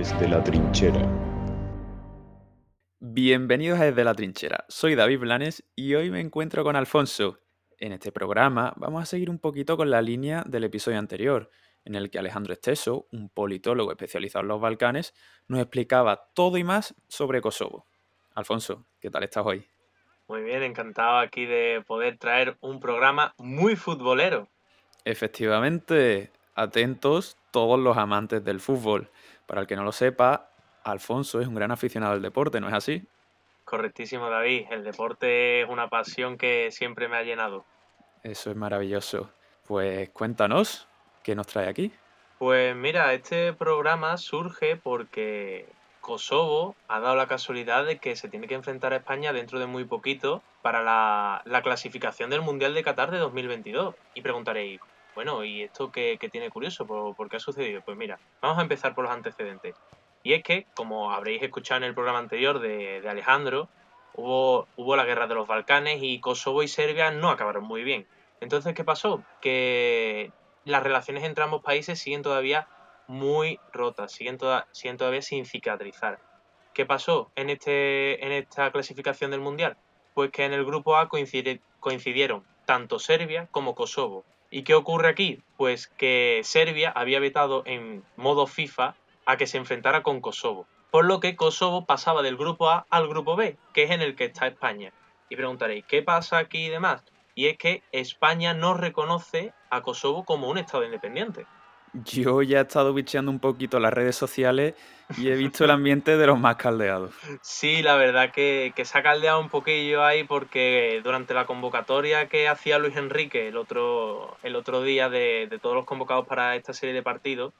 Desde la trinchera. Bienvenidos a Desde la Trinchera. Soy David Blanes y hoy me encuentro con Alfonso. En este programa vamos a seguir un poquito con la línea del episodio anterior, en el que Alejandro Esteso, un politólogo especializado en los Balcanes, nos explicaba todo y más sobre Kosovo. Alfonso, ¿qué tal estás hoy? Muy bien, encantado aquí de poder traer un programa muy futbolero. Efectivamente, atentos todos los amantes del fútbol. Para el que no lo sepa, Alfonso es un gran aficionado al deporte, ¿no es así? Correctísimo, David. El deporte es una pasión que siempre me ha llenado. Eso es maravilloso. Pues cuéntanos, ¿qué nos trae aquí? Pues mira, este programa surge porque Kosovo ha dado la casualidad de que se tiene que enfrentar a España dentro de muy poquito para la, la clasificación del Mundial de Qatar de 2022. Y preguntaréis, bueno, ¿y esto qué, tiene curioso? ¿Por, qué ha sucedido? Pues mira, vamos a empezar por los antecedentes. Y es que, como habréis escuchado en el programa anterior de, Alejandro, hubo, hubo la guerra de los Balcanes y Kosovo y Serbia no acabaron muy bien. Entonces, ¿qué pasó? Que las relaciones entre ambos países siguen todavía muy rotas, siguen, toda, siguen todavía sin cicatrizar. ¿Qué pasó en, este, en esta clasificación del Mundial? Pues que en el grupo A coincide- coincidieron tanto Serbia como Kosovo. ¿Y qué ocurre aquí? Pues que Serbia había vetado en modo FIFA a que se enfrentara con Kosovo. Por lo que Kosovo pasaba del grupo A al grupo B, que es en el que está España. Y preguntaréis, ¿qué pasa aquí y demás? Y es que España no reconoce a Kosovo como un Estado independiente. Yo ya he estado bicheando un poquito las redes sociales y he visto el ambiente de los más caldeados. Sí, la verdad que, se ha caldeado un poquillo ahí porque durante la convocatoria que hacía Luis Enrique el otro, el otro día de, de todos los convocados para esta serie de partidos,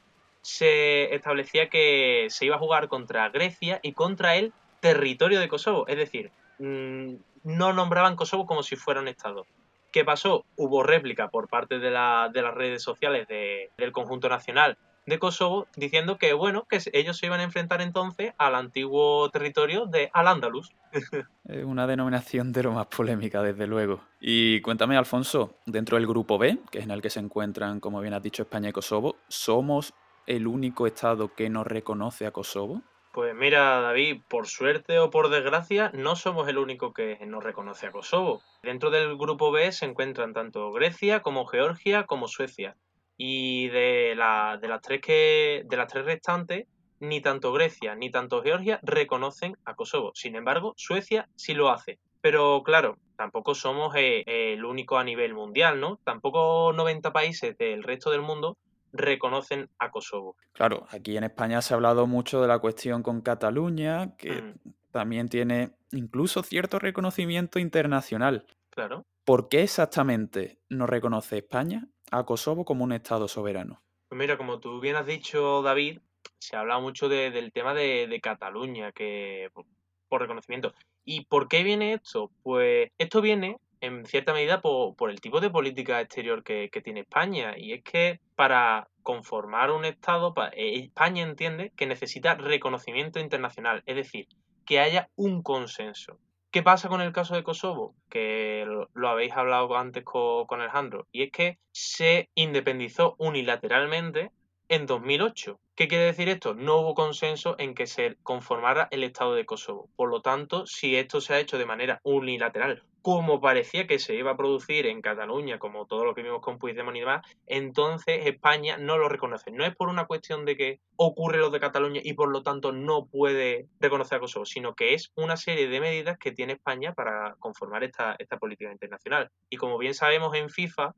se establecía que se iba a jugar contra Grecia y contra el territorio de Kosovo. Es decir, mm, no nombraban Kosovo como si fuera un Estado. ¿Qué pasó? Hubo réplica por parte de, la- de las redes sociales de- del conjunto nacional de Kosovo diciendo que, bueno, que ellos se iban a enfrentar entonces al antiguo territorio de Al-Ándalus. Una denominación de lo más polémica, desde luego. Y cuéntame, Alfonso, dentro del grupo B, que es en el que se encuentran, como bien has dicho, España y Kosovo, ¿somos el único Estado que no reconoce a Kosovo? Pues mira, David, por suerte o por desgracia, no somos el único que no reconoce a Kosovo. Dentro del grupo B se encuentran tanto Grecia como Georgia como Suecia. Y de, la- de las tres que, de las tres restantes, ni tanto Grecia ni tanto Georgia reconocen a Kosovo. Sin embargo, Suecia sí lo hace. Pero claro, tampoco somos eh, el único a nivel mundial, ¿no? Tampoco 90 países del resto del mundo reconocen a Kosovo. Claro, aquí en España se ha hablado mucho de la cuestión con Cataluña, que Mm, también tiene incluso cierto reconocimiento internacional. claro. ¿Por qué exactamente no reconoce España a Kosovo como un Estado soberano? Pues mira, como tú bien has dicho, David, se ha hablado mucho de- del tema de, de Cataluña, que por, por reconocimiento. ¿Y por qué viene esto? Pues esto viene en cierta medida por, por el tipo de política exterior que, tiene España. Y es que para conformar un Estado, eh, España entiende que necesita reconocimiento internacional, es decir, que haya un consenso. ¿Qué pasa con el caso de Kosovo? Que lo, habéis hablado antes co- con, Alejandro. Y es que se independizó unilateralmente en 2008. ¿Qué quiere decir esto? No hubo consenso en que se conformara el Estado de Kosovo. Por lo tanto, si esto se ha hecho de manera unilateral, como parecía que se iba a producir en Cataluña, como todo lo que vimos con Puigdemont y demás, entonces España no lo reconoce. No es por una cuestión de que ocurre lo de Cataluña y por lo tanto no puede reconocer a Kosovo, sino que es una serie de medidas que tiene España para conformar esta, esta política internacional. Y como bien sabemos en FIFA,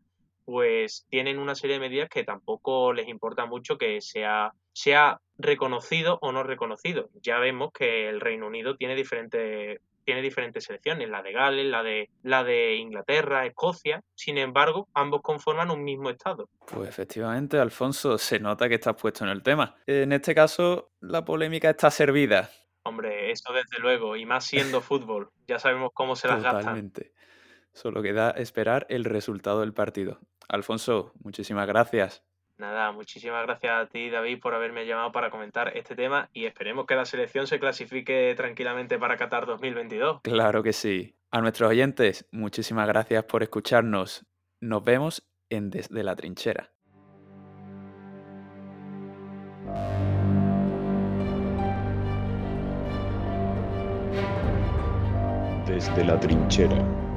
pues tienen una serie de medidas que tampoco les importa mucho que sea, sea reconocido o no reconocido. Ya vemos que el Reino Unido tiene diferentes tiene diferentes selecciones, la de Gales, la de, la de Inglaterra, Escocia. Sin embargo, ambos conforman un mismo estado. Pues efectivamente, Alfonso, se nota que estás puesto en el tema. En este caso, la polémica está servida. Hombre, eso desde luego, y más siendo fútbol, ya sabemos cómo se las gastan. Totalmente. Solo queda esperar el resultado del partido. Alfonso, muchísimas gracias. Nada, muchísimas gracias a ti, David, por haberme llamado para comentar este tema y esperemos que la selección se clasifique tranquilamente para Qatar 2022. Claro que sí. A nuestros oyentes, muchísimas gracias por escucharnos. Nos vemos en Desde la Trinchera. Desde la Trinchera.